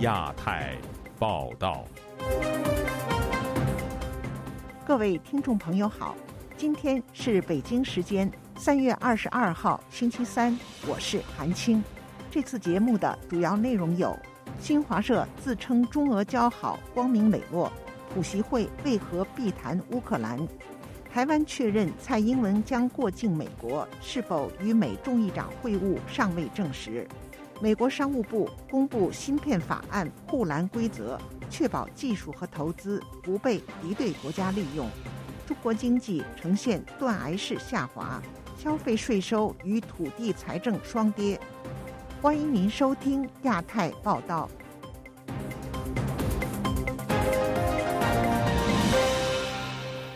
亚太报道。各位听众朋友好，今天是北京时间三月二十二号星期三，我是韩青。这次节目的主要内容有：新华社自称中俄交好，光明磊落；普习会为何必谈乌克兰？台湾确认蔡英文将过境美国，是否与美众议长会晤尚未证实。美国商务部公布芯片法案护栏规则，确保技术和投资不被敌对国家利用。中国经济呈现断崖式下滑，消费税收与土地财政双跌。欢迎您收听亚太报道。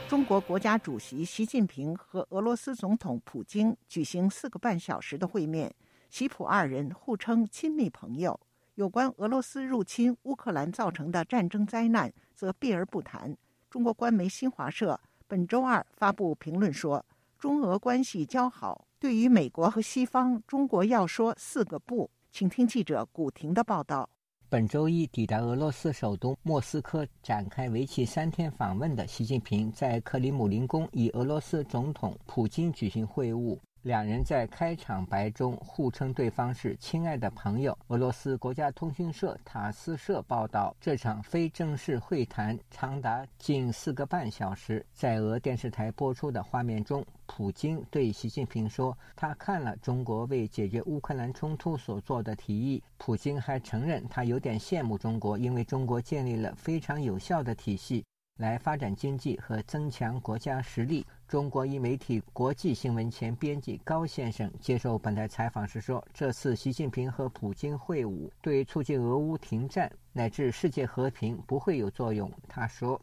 中国国家主席习近平和俄罗斯总统普京举行四个半小时的会面。齐普二人互称亲密朋友，有关俄罗斯入侵乌克兰造成的战争灾难则避而不谈。中国官媒新华社本周二发布评论说，中俄关系交好，对于美国和西方，中国要说四个不。请听记者古婷的报道。本周一抵达俄罗斯首都莫斯科，展开为期三天访问的习近平，在克里姆林宫与俄罗斯总统普京举行会晤。两人在开场白中互称对方是“亲爱的朋友”。俄罗斯国家通讯社塔斯社报道，这场非正式会谈长达近四个半小时。在俄电视台播出的画面中，普京对习近平说：“他看了中国为解决乌克兰冲突所做的提议。”普京还承认，他有点羡慕中国，因为中国建立了非常有效的体系。来发展经济和增强国家实力。中国一媒体国际新闻前编辑高先生接受本台采访时说：“这次习近平和普京会晤，对促进俄乌停战乃至世界和平不会有作用。”他说：“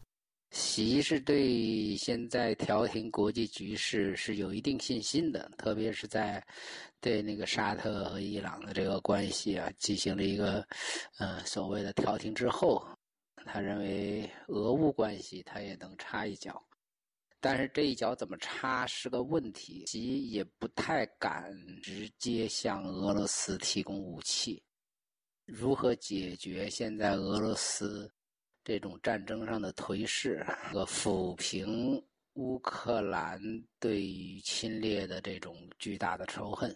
习是对现在调停国际局势是有一定信心的，特别是在对那个沙特和伊朗的这个关系啊进行了一个呃所谓的调停之后。”他认为俄乌关系他也能插一脚，但是这一脚怎么插是个问题，其也不太敢直接向俄罗斯提供武器。如何解决现在俄罗斯这种战争上的颓势和抚平乌克兰对于侵略的这种巨大的仇恨，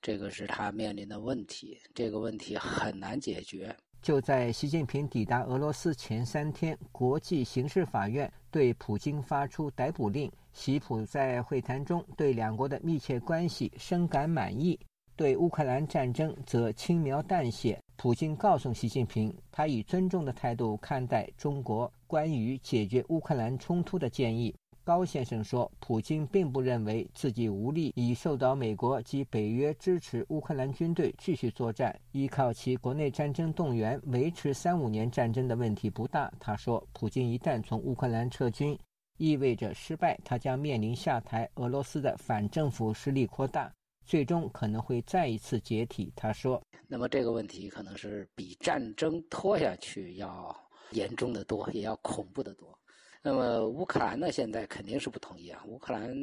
这个是他面临的问题。这个问题很难解决。就在习近平抵达俄罗斯前三天，国际刑事法院对普京发出逮捕令。习普在会谈中对两国的密切关系深感满意，对乌克兰战争则轻描淡写。普京告诉习近平，他以尊重的态度看待中国关于解决乌克兰冲突的建议。高先生说：“普京并不认为自己无力，已受到美国及北约支持，乌克兰军队继续作战，依靠其国内战争动员维持三五年战争的问题不大。”他说：“普京一旦从乌克兰撤军，意味着失败，他将面临下台。俄罗斯的反政府势力扩大，最终可能会再一次解体。”他说：“那么这个问题可能是比战争拖下去要严重的多，也要恐怖的多。”那么乌克兰呢？现在肯定是不同意啊！乌克兰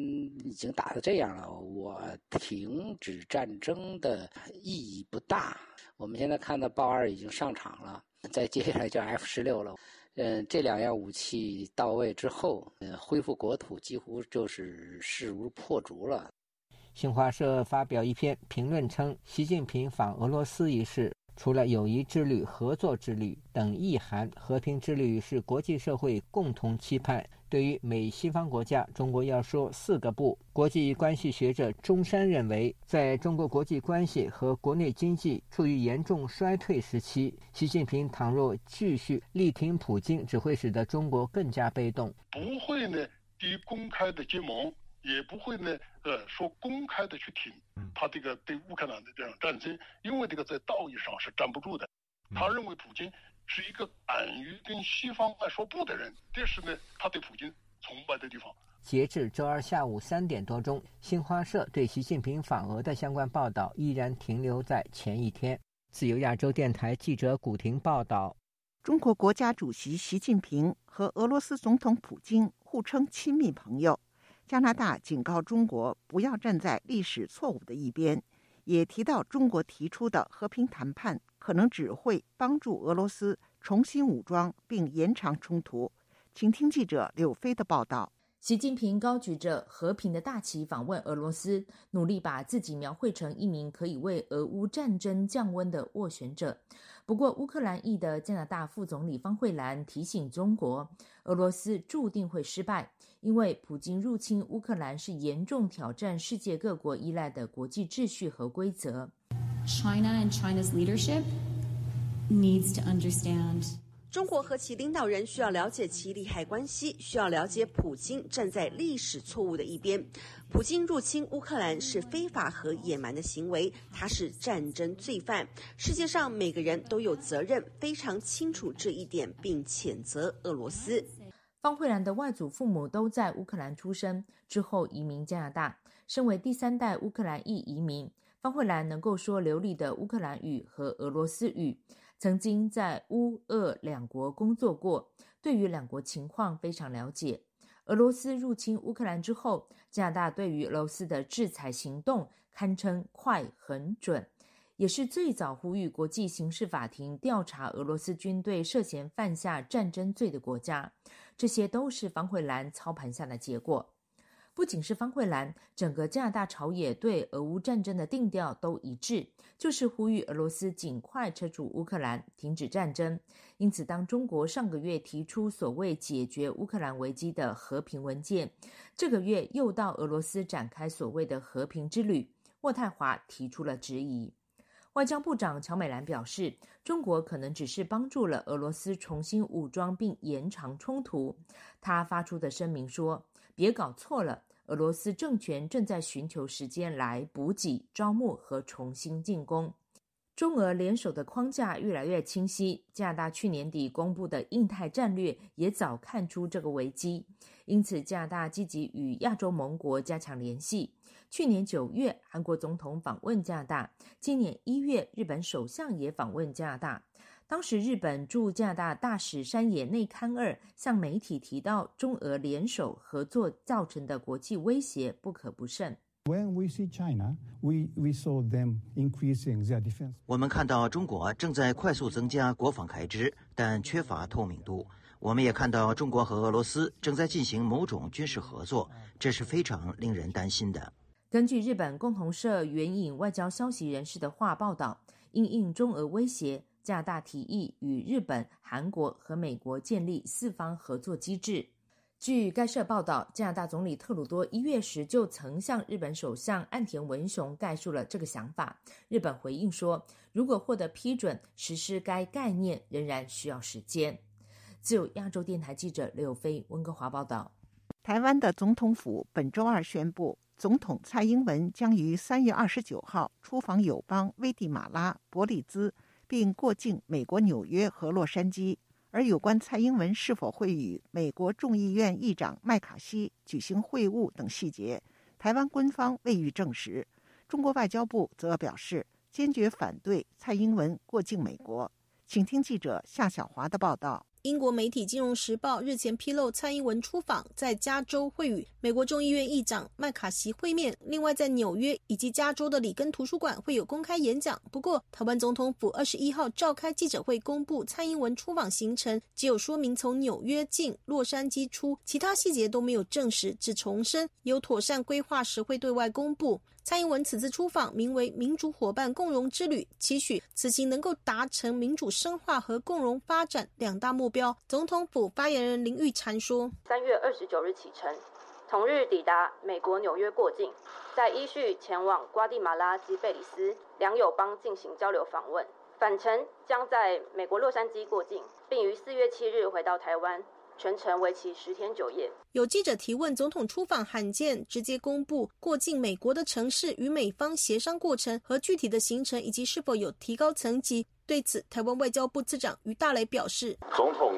已经打成这样了，我停止战争的意义不大。我们现在看到豹二已经上场了，再接下来就 F 十六了。嗯，这两样武器到位之后，恢复国土几乎就是势如破竹了。新华社发表一篇评论称，习近平访俄罗斯一事。除了友谊之旅、合作之旅等意涵，和平之旅是国际社会共同期盼。对于美西方国家，中国要说四个不。国际关系学者钟山认为，在中国国际关系和国内经济处于严重衰退时期，习近平倘若继续力挺普京，只会使得中国更加被动。不会呢，低公开的结盟。也不会呢，呃，说公开的去挺他这个对乌克兰的这样战争，因为这个在道义上是站不住的。他认为普京是一个敢于跟西方爱说不的人，这是呢他对普京崇拜的地方。截至周二下午三点多钟，新华社对习近平访俄的相关报道依然停留在前一天。自由亚洲电台记者古婷报道：中国国家主席习近平和俄罗斯总统普京互称亲密朋友。加拿大警告中国不要站在历史错误的一边，也提到中国提出的和平谈判可能只会帮助俄罗斯重新武装并延长冲突。请听记者柳飞的报道。习近平高举着和平的大旗访问俄罗斯，努力把自己描绘成一名可以为俄乌战争降温的斡旋者。不过，乌克兰裔的加拿大副总理方慧兰提醒中国，俄罗斯注定会失败，因为普京入侵乌克兰是严重挑战世界各国依赖的国际秩序和规则。China and China's leadership needs to understand. 中国和其领导人需要了解其利害关系，需要了解普京站在历史错误的一边。普京入侵乌克兰是非法和野蛮的行为，他是战争罪犯。世界上每个人都有责任，非常清楚这一点，并谴责俄罗斯。方慧兰的外祖父母都在乌克兰出生，之后移民加拿大。身为第三代乌克兰裔移民，方慧兰能够说流利的乌克兰语和俄罗斯语。曾经在乌俄两国工作过，对于两国情况非常了解。俄罗斯入侵乌克兰之后，加拿大对于俄罗斯的制裁行动堪称快、很准，也是最早呼吁国际刑事法庭调查俄罗斯军队涉嫌犯下战争罪的国家。这些都是方慧兰操盘下的结果。不仅是方慧兰，整个加拿大朝野对俄乌战争的定调都一致，就是呼吁俄罗斯尽快撤出乌克兰，停止战争。因此，当中国上个月提出所谓解决乌克兰危机的和平文件，这个月又到俄罗斯展开所谓的和平之旅，渥太华提出了质疑。外交部长乔美兰表示，中国可能只是帮助了俄罗斯重新武装并延长冲突。他发出的声明说。别搞错了，俄罗斯政权正在寻求时间来补给、招募和重新进攻。中俄联手的框架越来越清晰。加拿大去年底公布的印太战略也早看出这个危机，因此加拿大积极与亚洲盟国加强联系。去年九月，韩国总统访问加拿大；今年一月，日本首相也访问加拿大。当时，日本驻加拿大大使山野内康二向媒体提到，中俄联手合作造成的国际威胁不可不慎。我们看到中国正在快速增加国防开支，但缺乏透明度。我们也看到中国和俄罗斯正在进行某种军事合作，这是非常令人担心的。根据日本共同社援引外交消息人士的话报道，因应中俄威胁。加拿大提议与日本、韩国和美国建立四方合作机制。据该社报道，加拿大总理特鲁多一月时就曾向日本首相岸田文雄概述了这个想法。日本回应说，如果获得批准，实施该概念仍然需要时间。自由亚洲电台记者刘飞温哥华报道。台湾的总统府本周二宣布，总统蔡英文将于三月二十九号出访友邦危地马拉、伯利兹。并过境美国纽约和洛杉矶，而有关蔡英文是否会与美国众议院议长麦卡锡举行会晤等细节，台湾官方未予证实。中国外交部则表示坚决反对蔡英文过境美国。请听记者夏小华的报道。英国媒体《金融时报》日前披露，蔡英文出访在加州会与美国众议院议长麦卡锡会面，另外在纽约以及加州的里根图书馆会有公开演讲。不过，台湾总统府二十一号召开记者会，公布蔡英文出访行程，只有说明从纽约进，洛杉矶出，其他细节都没有证实，只重申有妥善规划时会对外公布。蔡英文此次出访名为“民主伙伴共荣之旅”，期许此行能够达成民主深化和共荣发展两大目标。总统府发言人林玉婵说：“三月二十九日启程，同日抵达美国纽约过境，再依序前往瓜地马拉及贝里斯两友邦进行交流访问，返程将在美国洛杉矶过境，并于四月七日回到台湾。”全程为期十天九夜。有记者提问：总统出访罕见，直接公布过境美国的城市与美方协商过程和具体的行程，以及是否有提高层级。对此，台湾外交部次长于大雷表示：总统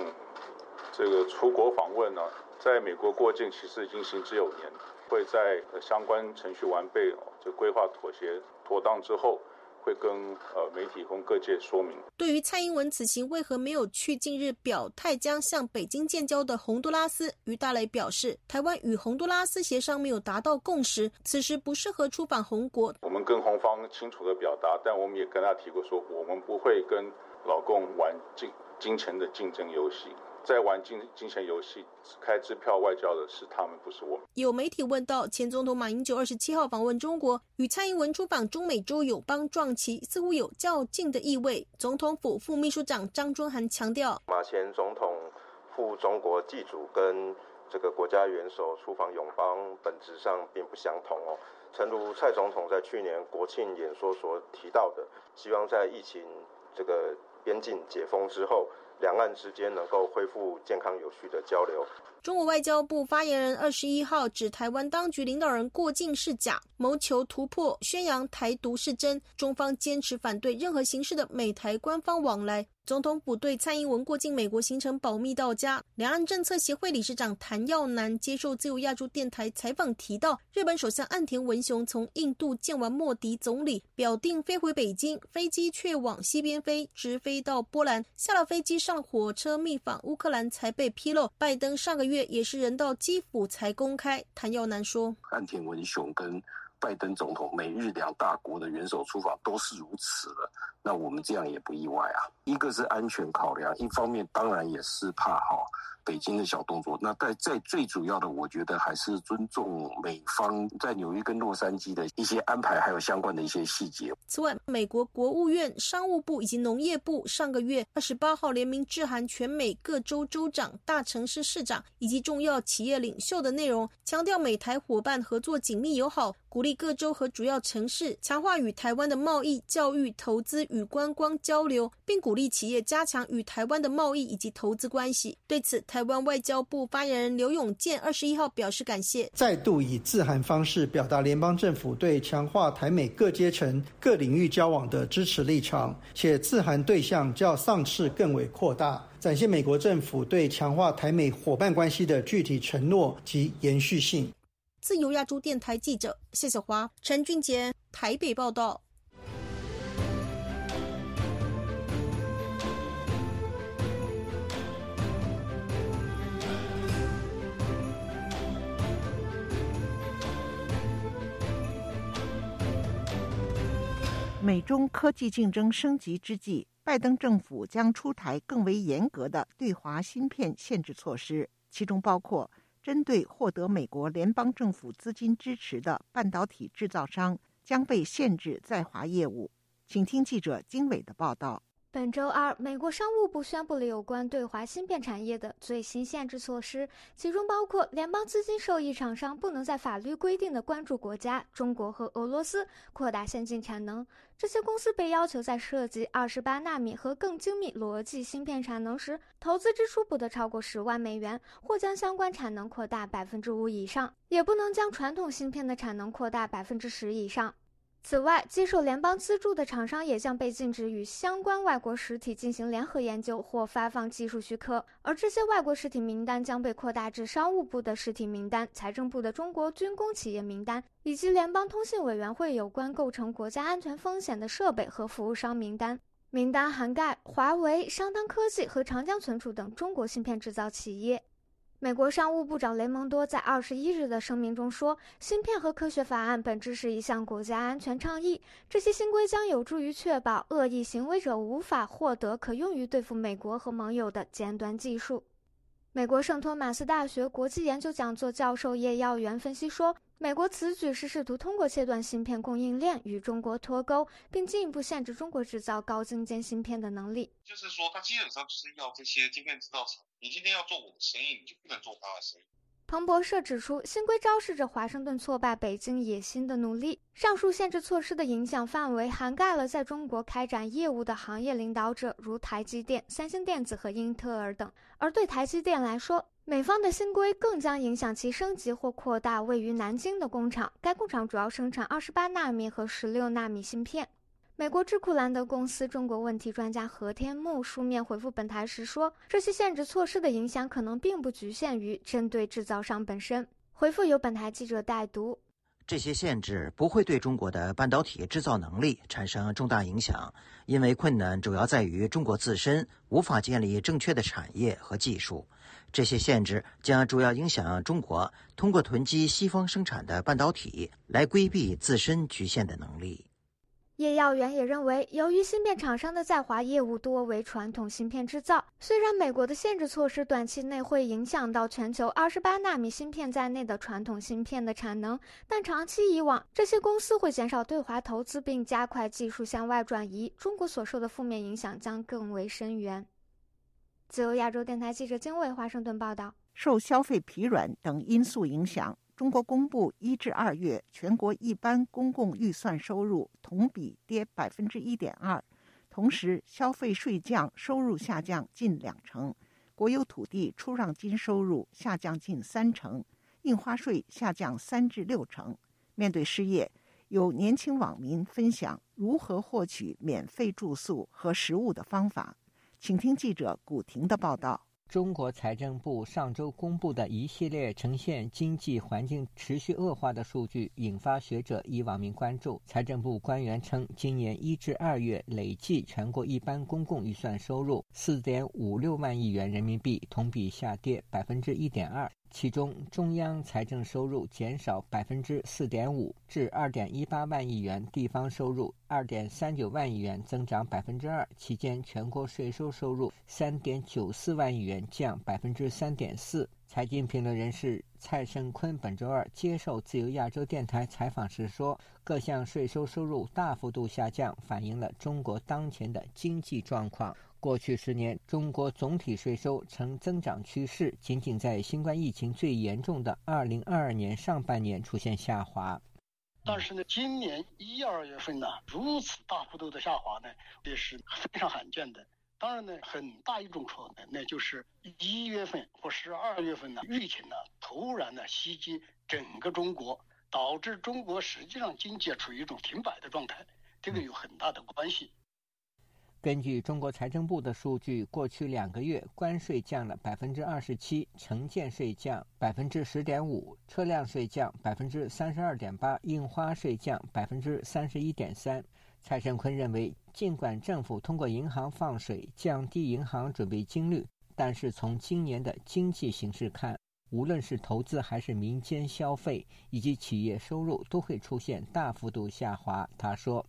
这个出国访问呢，在美国过境其实已经行之有年，会在相关程序完备、就规划妥协妥当之后，会跟呃媒体和各界说明。对于蔡英文此行为何没有去近日表态将向北京建交的洪都拉斯，于大雷表示，台湾与洪都拉斯协商没有达到共识，此时不适合出访红国。我们跟红方清楚的表达，但我们也跟他提过说，我们不会跟老共玩金金钱的竞争游戏。在玩金金钱游戏、开支票外交的是他们，不是我们。有媒体问到，前总统马英九二十七号访问中国，与蔡英文出访中美洲友邦撞旗，似乎有较劲的意味。总统府副秘书长张忠涵强调，马前总统赴中国祭祖，跟这个国家元首出访友邦本质上并不相同哦。诚如蔡总统在去年国庆演说所提到的，希望在疫情这个边境解封之后。两岸之间能够恢复健康有序的交流。中国外交部发言人二十一号指，台湾当局领导人过境是假，谋求突破，宣扬台独是真。中方坚持反对任何形式的美台官方往来。总统府对蔡英文过境美国行程保密到家。两岸政策协会理事长谭耀南接受自由亚洲电台采访提到，日本首相岸田文雄从印度见完莫迪总理，表定飞回北京，飞机却往西边飞，直飞到波兰。下了飞机上火车密访乌克兰才被披露。拜登上个月也是人到基辅才公开。谭耀南说，岸田文雄跟。拜登总统美日两大国的元首出访都是如此了，那我们这样也不意外啊。一个是安全考量，一方面当然也是怕哈。北京的小动作，那在在最主要的，我觉得还是尊重美方在纽约跟洛杉矶的一些安排，还有相关的一些细节。此外，美国国务院、商务部以及农业部上个月二十八号联名致函全美各州州长、大城市市长以及重要企业领袖的内容，强调美台伙伴合作紧密友好，鼓励各州和主要城市强化与台湾的贸易、教育、投资与观光交流，并鼓励企业加强与台湾的贸易以及投资关系。对此，台湾外交部发言人刘永健二十一号表示感谢，再度以致函方式表达联邦政府对强化台美各阶层、各领域交往的支持立场，且致函对象较上次更为扩大，展现美国政府对强化台美伙伴关系的具体承诺及延续性。自由亚洲电台记者谢小华、陈俊杰台北报道。美中科技竞争升级之际，拜登政府将出台更为严格的对华芯片限制措施，其中包括针对获得美国联邦政府资金支持的半导体制造商将被限制在华业务。请听记者经纬的报道。本周二，美国商务部宣布了有关对华芯片产业的最新限制措施，其中包括联邦资金受益厂商不能在法律规定的关注国家中国和俄罗斯扩大先进产能。这些公司被要求在涉及二十八纳米和更精密逻辑芯片产能时，投资支出不得超过十万美元，或将相关产能扩大百分之五以上，也不能将传统芯片的产能扩大百分之十以上。此外，接受联邦资助的厂商也将被禁止与相关外国实体进行联合研究或发放技术许可，而这些外国实体名单将被扩大至商务部的实体名单、财政部的中国军工企业名单，以及联邦通信委员会有关构成国家安全风险的设备和服务商名单。名单涵盖华为、商汤科技和长江存储等中国芯片制造企业。美国商务部长雷蒙多在二十一日的声明中说：“芯片和科学法案本质是一项国家安全倡议，这些新规将有助于确保恶意行为者无法获得可用于对付美国和盟友的尖端技术。”美国圣托马斯大学国际研究讲座教授叶耀元分析说。美国此举是试图通过切断芯片供应链与中国脱钩，并进一步限制中国制造高精尖芯片的能力。就是说，他基本上就是要这些晶片制造厂，你今天要做我的生意，你就不能做他的生意。彭博社指出，新规昭示着华盛顿挫败北京野心的努力。上述限制措施的影响范围涵盖了在中国开展业务的行业领导者，如台积电、三星电子和英特尔等。而对台积电来说，美方的新规更将影响其升级或扩大位于南京的工厂。该工厂主要生产二十八纳米和十六纳米芯片。美国智库兰德公司中国问题专家何天木书面回复本台时说：“这些限制措施的影响可能并不局限于针对制造商本身。”回复由本台记者代读。这些限制不会对中国的半导体制造能力产生重大影响，因为困难主要在于中国自身无法建立正确的产业和技术。这些限制将主要影响中国通过囤积西方生产的半导体来规避自身局限的能力。叶耀元也认为，由于芯片厂商的在华业务多为传统芯片制造，虽然美国的限制措施短期内会影响到全球二十八纳米芯片在内的传统芯片的产能，但长期以往，这些公司会减少对华投资，并加快技术向外转移，中国所受的负面影响将更为深远。自由亚洲电台记者金伟华盛顿报道：受消费疲软等因素影响。中国公布一至二月全国一般公共预算收入同比跌百分之一点二，同时消费税降收入下降近两成，国有土地出让金收入下降近三成，印花税下降三至六成。面对失业，有年轻网民分享如何获取免费住宿和食物的方法，请听记者古婷的报道。中国财政部上周公布的一系列呈现经济环境持续恶化的数据，引发学者以网民关注。财政部官员称，今年一至二月累计全国一般公共预算收入四点五六万亿元人民币，同比下跌百分之一点二。其中，中央财政收入减少百分之四点五，至二点一八万亿元；地方收入二点三九万亿元，增长百分之二。期间，全国税收收入三点九四万亿元，降百分之三点四。财经评论人士蔡胜坤本周二接受自由亚洲电台采访时说：“各项税收收入大幅度下降，反映了中国当前的经济状况。”过去十年，中国总体税收呈增长趋势，仅仅在新冠疫情最严重的2022年上半年出现下滑。但是呢，今年一二月份呢，如此大幅度的下滑呢，也是非常罕见的。当然呢，很大一种可能，那就是一月份或十二月份呢，疫情呢突然呢袭击整个中国，导致中国实际上经济处于一种停摆的状态，这个有很大的关系。根据中国财政部的数据，过去两个月，关税降了百分之二十七，城建税降百分之十点五，车辆税降百分之三十二点八，印花税降百分之三十一点三。蔡胜坤认为，尽管政府通过银行放水降低银行准备金率，但是从今年的经济形势看，无论是投资还是民间消费以及企业收入，都会出现大幅度下滑。他说：“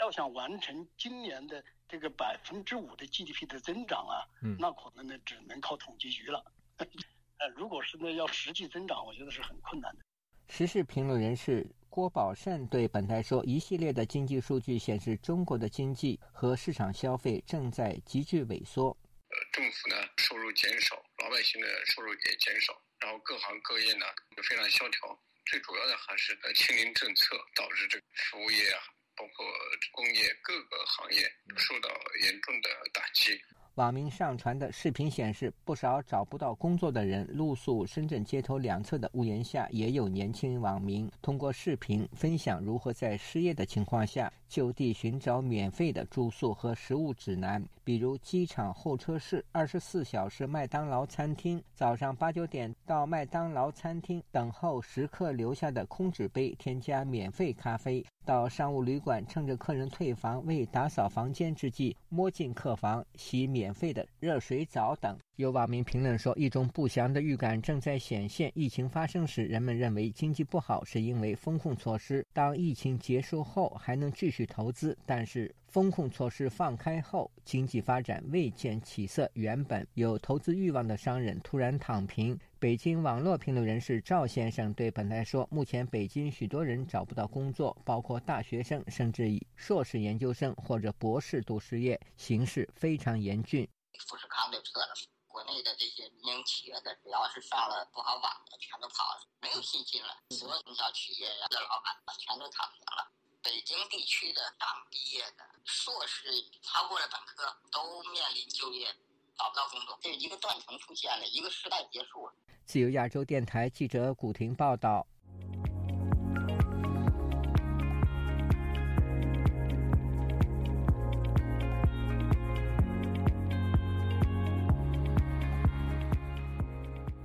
要想完成今年的。”这个百分之五的 GDP 的增长啊，那可能呢只能靠统计局了。呃，如果是呢要实际增长，我觉得是很困难的。时事评论人士郭宝善对本台说：“一系列的经济数据显示，中国的经济和市场消费正在急剧萎缩。呃，政府呢收入减少，老百姓的收入也减少，然后各行各业呢就非常萧条。最主要的还是呃清零政策导致这个服务业啊。”包括工业各个行业受到严重的打击。网民上传的视频显示，不少找不到工作的人露宿深圳街头两侧的屋檐下。也有年轻网民通过视频分享如何在失业的情况下就地寻找免费的住宿和食物指南，比如机场候车室、二十四小时麦当劳餐厅、早上八九点到麦当劳餐厅等候食客留下的空纸杯添加免费咖啡，到商务旅馆趁着客人退房未打扫房间之际摸进客房洗免。免费的热水澡等。有网民评论说，一种不祥的预感正在显现。疫情发生时，人们认为经济不好是因为风控措施；当疫情结束后，还能继续投资。但是，风控措施放开后，经济发展未见起色。原本有投资欲望的商人突然躺平。北京网络评论人士赵先生对本台说：“目前北京许多人找不到工作，包括大学生，甚至以硕士研究生或者博士都失业，形势非常严峻。”富士康都撤了，国内的这些民营企业的，只要是上了不好网的，全都跑了，没有信心了。所有中小企业的老板全都躺平了。北京地区的刚毕业的硕士超过了本科，都面临就业找不到工作，这一个断层出现了，一个时代结束了。自由亚洲电台记者古婷报道。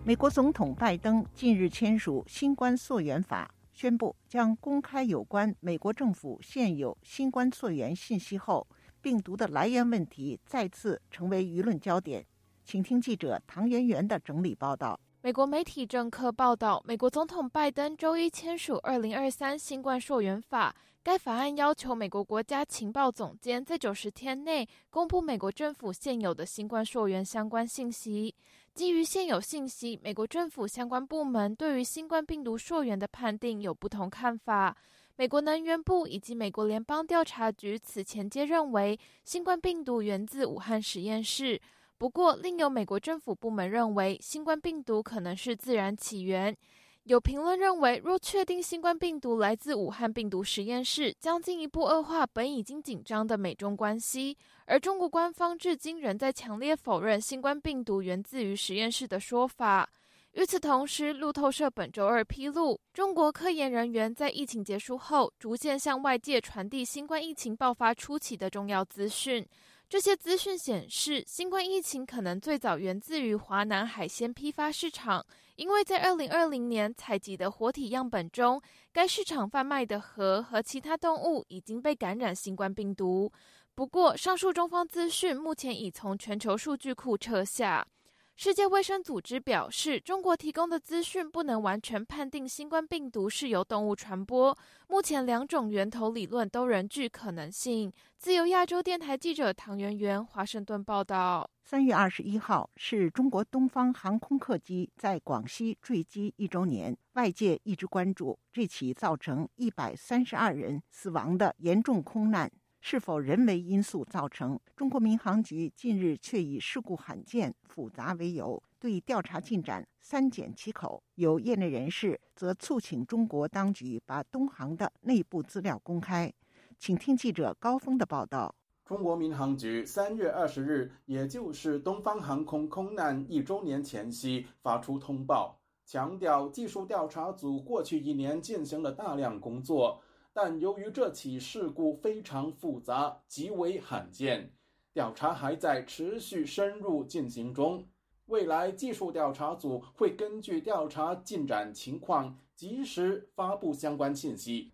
美国总统拜登近日签署新冠溯源法，宣布将公开有关美国政府现有新冠溯源信息后，病毒的来源问题再次成为舆论焦点。请听记者唐媛媛的整理报道。美国媒体政客报道，美国总统拜登周一签署《二零二三新冠溯源法》。该法案要求美国国家情报总监在九十天内公布美国政府现有的新冠溯源相关信息。基于现有信息，美国政府相关部门对于新冠病毒溯源的判定有不同看法。美国能源部以及美国联邦调查局此前皆认为新冠病毒源自武汉实验室。不过，另有美国政府部门认为新冠病毒可能是自然起源。有评论认为，若确定新冠病毒来自武汉病毒实验室，将进一步恶化本已经紧张的美中关系。而中国官方至今仍在强烈否认新冠病毒源自于实验室的说法。与此同时，路透社本周二披露，中国科研人员在疫情结束后，逐渐向外界传递新冠疫情爆发初期的重要资讯。这些资讯显示，新冠疫情可能最早源自于华南海鲜批发市场。因为在二零二零年采集的活体样本中，该市场贩卖的河和其他动物已经被感染新冠病毒。不过，上述中方资讯目前已从全球数据库撤下。世界卫生组织表示，中国提供的资讯不能完全判定新冠病毒是由动物传播。目前，两种源头理论都仍具可能性。自由亚洲电台记者唐媛媛华盛顿报道：三月二十一号是中国东方航空客机在广西坠机一周年，外界一直关注这起造成一百三十二人死亡的严重空难。是否人为因素造成？中国民航局近日却以事故罕见、复杂为由，对调查进展三缄其口。有业内人士则促请中国当局把东航的内部资料公开。请听记者高峰的报道。中国民航局三月二十日，也就是东方航空空难一周年前夕，发出通报，强调技术调查组过去一年进行了大量工作。但由于这起事故非常复杂、极为罕见，调查还在持续深入进行中。未来技术调查组会根据调查进展情况，及时发布相关信息。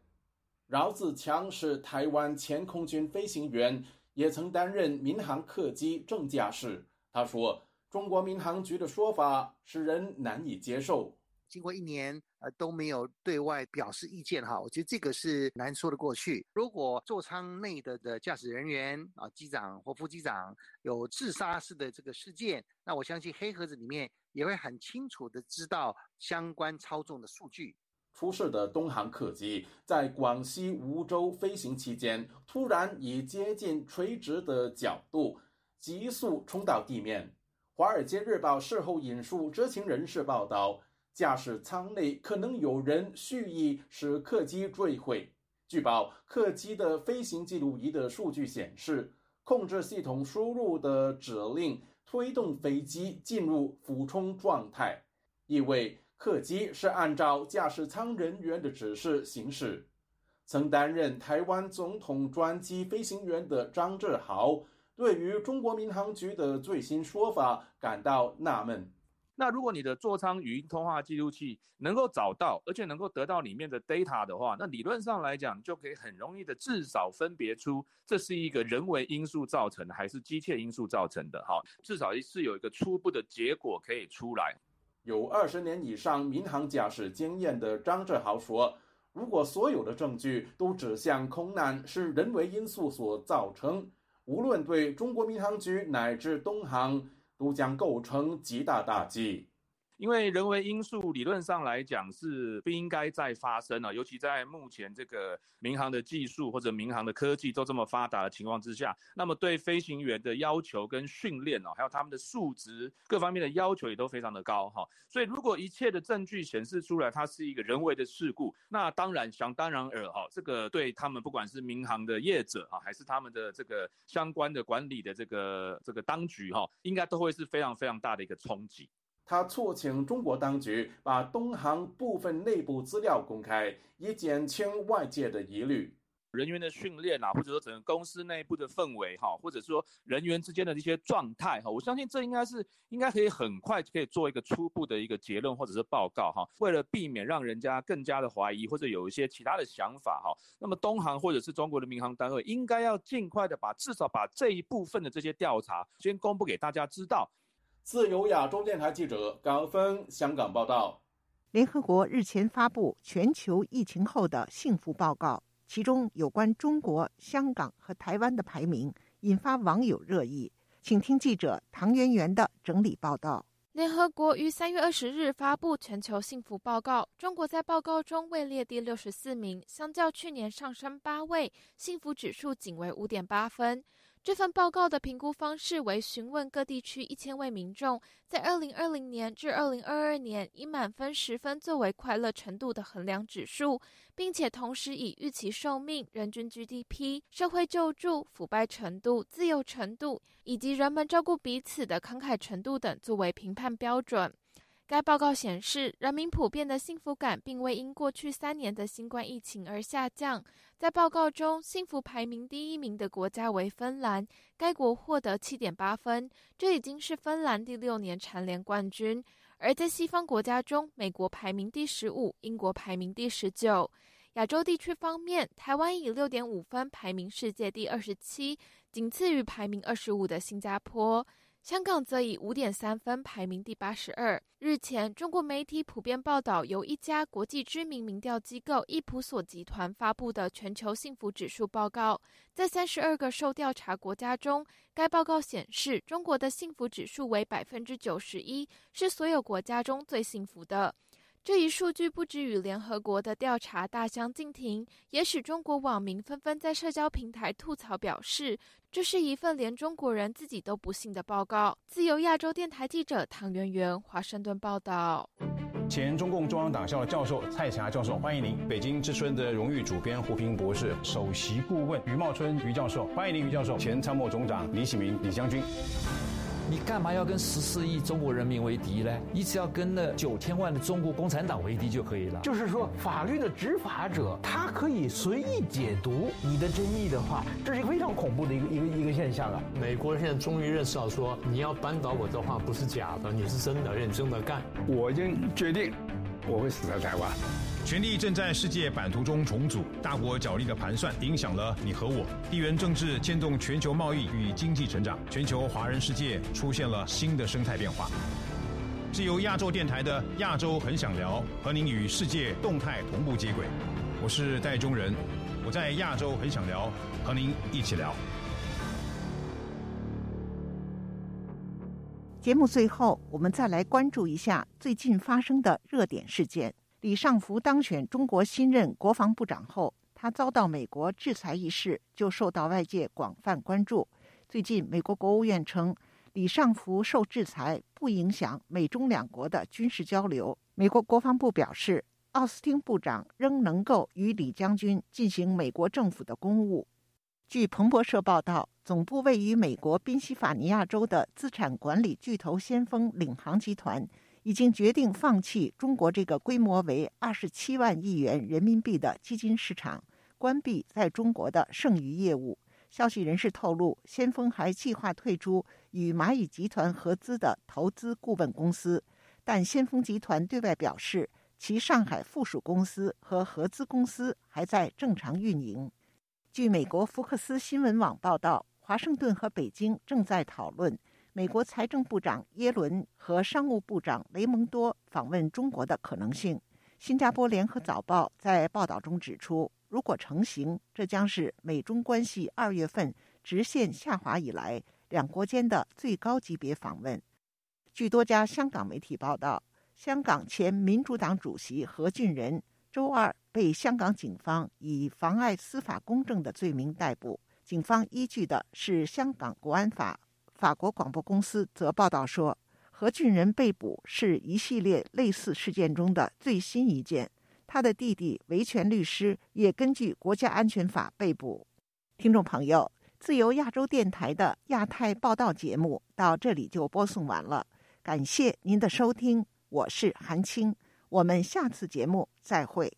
饶自强是台湾前空军飞行员，也曾担任民航客机正驾驶。他说：“中国民航局的说法使人难以接受。”经过一年，呃，都没有对外表示意见哈，我觉得这个是难说得过去。如果座舱内的的驾驶人员啊，机长或副机长有自杀式的这个事件，那我相信黑盒子里面也会很清楚的知道相关操纵的数据。出事的东航客机在广西梧州飞行期间，突然以接近垂直的角度急速冲到地面。《华尔街日报》事后引述知情人士报道。驾驶舱内可能有人蓄意使客机坠毁。据报，客机的飞行记录仪的数据显示，控制系统输入的指令推动飞机进入俯冲状态，意味客机是按照驾驶舱人员的指示行驶。曾担任台湾总统专机飞行员的张志豪，对于中国民航局的最新说法感到纳闷。那如果你的座舱语音通话记录器能够找到，而且能够得到里面的 data 的话，那理论上来讲，就可以很容易的至少分别出这是一个人为因素造成的，还是机械因素造成的。哈，至少是有一个初步的结果可以出来。有二十年以上民航驾驶经验的张志豪说：“如果所有的证据都指向空难是人为因素所造成，无论对中国民航局乃至东航。”都将构成极大打击。因为人为因素理论上来讲是不应该再发生了，尤其在目前这个民航的技术或者民航的科技都这么发达的情况之下，那么对飞行员的要求跟训练哦，还有他们的素质各方面的要求也都非常的高哈。所以如果一切的证据显示出来它是一个人为的事故，那当然想当然尔哈，这个对他们不管是民航的业者啊，还是他们的这个相关的管理的这个这个当局哈，应该都会是非常非常大的一个冲击。他促请中国当局把东航部分内部资料公开，以减轻外界的疑虑。人员的训练啊，或者说整个公司内部的氛围哈，或者说人员之间的一些状态哈，我相信这应该是应该可以很快就可以做一个初步的一个结论或者是报告哈。为了避免让人家更加的怀疑或者有一些其他的想法哈，那么东航或者是中国的民航单位应该要尽快的把至少把这一部分的这些调查先公布给大家知道。自由亚洲电台记者高峰香港报道。联合国日前发布全球疫情后的幸福报告。其中有关中国、香港和台湾的排名引发网友热议，请听记者唐媛媛的整理报道。联合国于三月二十日发布全球幸福报告，中国在报告中位列第六十四名，相较去年上升八位，幸福指数仅为五点八分。这份报告的评估方式为询问各地区一千位民众，在二零二零年至二零二二年以满分十分作为快乐程度的衡量指数，并且同时以预期寿命、人均 GDP、社会救助、腐败程度、自由程度以及人们照顾彼此的慷慨程度等作为评判标准。该报告显示，人民普遍的幸福感并未因过去三年的新冠疫情而下降。在报告中，幸福排名第一名的国家为芬兰，该国获得七点八分，这已经是芬兰第六年蝉联冠军。而在西方国家中，美国排名第十五，英国排名第十九。亚洲地区方面，台湾以六点五分排名世界第二十七，仅次于排名二十五的新加坡。香港则以五点三分排名第八十二。日前，中国媒体普遍报道，由一家国际知名民调机构易普索集团发布的全球幸福指数报告，在三十二个受调查国家中，该报告显示，中国的幸福指数为百分之九十一，是所有国家中最幸福的。这一数据不止与联合国的调查大相径庭，也使中国网民纷纷在社交平台吐槽，表示这是一份连中国人自己都不信的报告。自由亚洲电台记者唐媛媛华盛顿报道。前中共中央党校教授蔡霞教授，欢迎您；北京之春的荣誉主编胡平博士，首席顾问于茂春于教授，欢迎您于教授；前参谋总长李喜明李将军。你干嘛要跟十四亿中国人民为敌呢？你只要跟那九千万的中国共产党为敌就可以了。就是说，法律的执法者他可以随意解读你的争议的话，这是一个非常恐怖的一个一个一个现象啊！美国人现在终于认识到，说你要扳倒我的话不是假的，你是真的认真的干。我已经决定，我会死在台湾。权力正在世界版图中重组，大国角力的盘算影响了你和我。地缘政治牵动全球贸易与经济成长，全球华人世界出现了新的生态变化。是由亚洲电台的亚洲很想聊，和您与世界动态同步接轨。我是戴中仁，我在亚洲很想聊，和您一起聊。节目最后，我们再来关注一下最近发生的热点事件。李尚福当选中国新任国防部长后，他遭到美国制裁一事就受到外界广泛关注。最近，美国国务院称，李尚福受制裁不影响美中两国的军事交流。美国国防部表示，奥斯汀部长仍能够与李将军进行美国政府的公务。据彭博社报道，总部位于美国宾夕法尼亚州的资产管理巨头先锋领航集团。已经决定放弃中国这个规模为二十七万亿元人民币的基金市场，关闭在中国的剩余业务。消息人士透露，先锋还计划退出与蚂蚁集团合资的投资顾问公司，但先锋集团对外表示，其上海附属公司和合资公司还在正常运营。据美国福克斯新闻网报道，华盛顿和北京正在讨论。美国财政部长耶伦和商务部长雷蒙多访问中国的可能性。新加坡联合早报在报道中指出，如果成行，这将是美中关系二月份直线下滑以来两国间的最高级别访问。据多家香港媒体报道，香港前民主党主席何俊仁周二被香港警方以妨碍司法公正的罪名逮捕，警方依据的是香港国安法。法国广播公司则报道说，何俊仁被捕是一系列类似事件中的最新一件。他的弟弟维权律师也根据国家安全法被捕。听众朋友，自由亚洲电台的亚太报道节目到这里就播送完了，感谢您的收听，我是韩青，我们下次节目再会。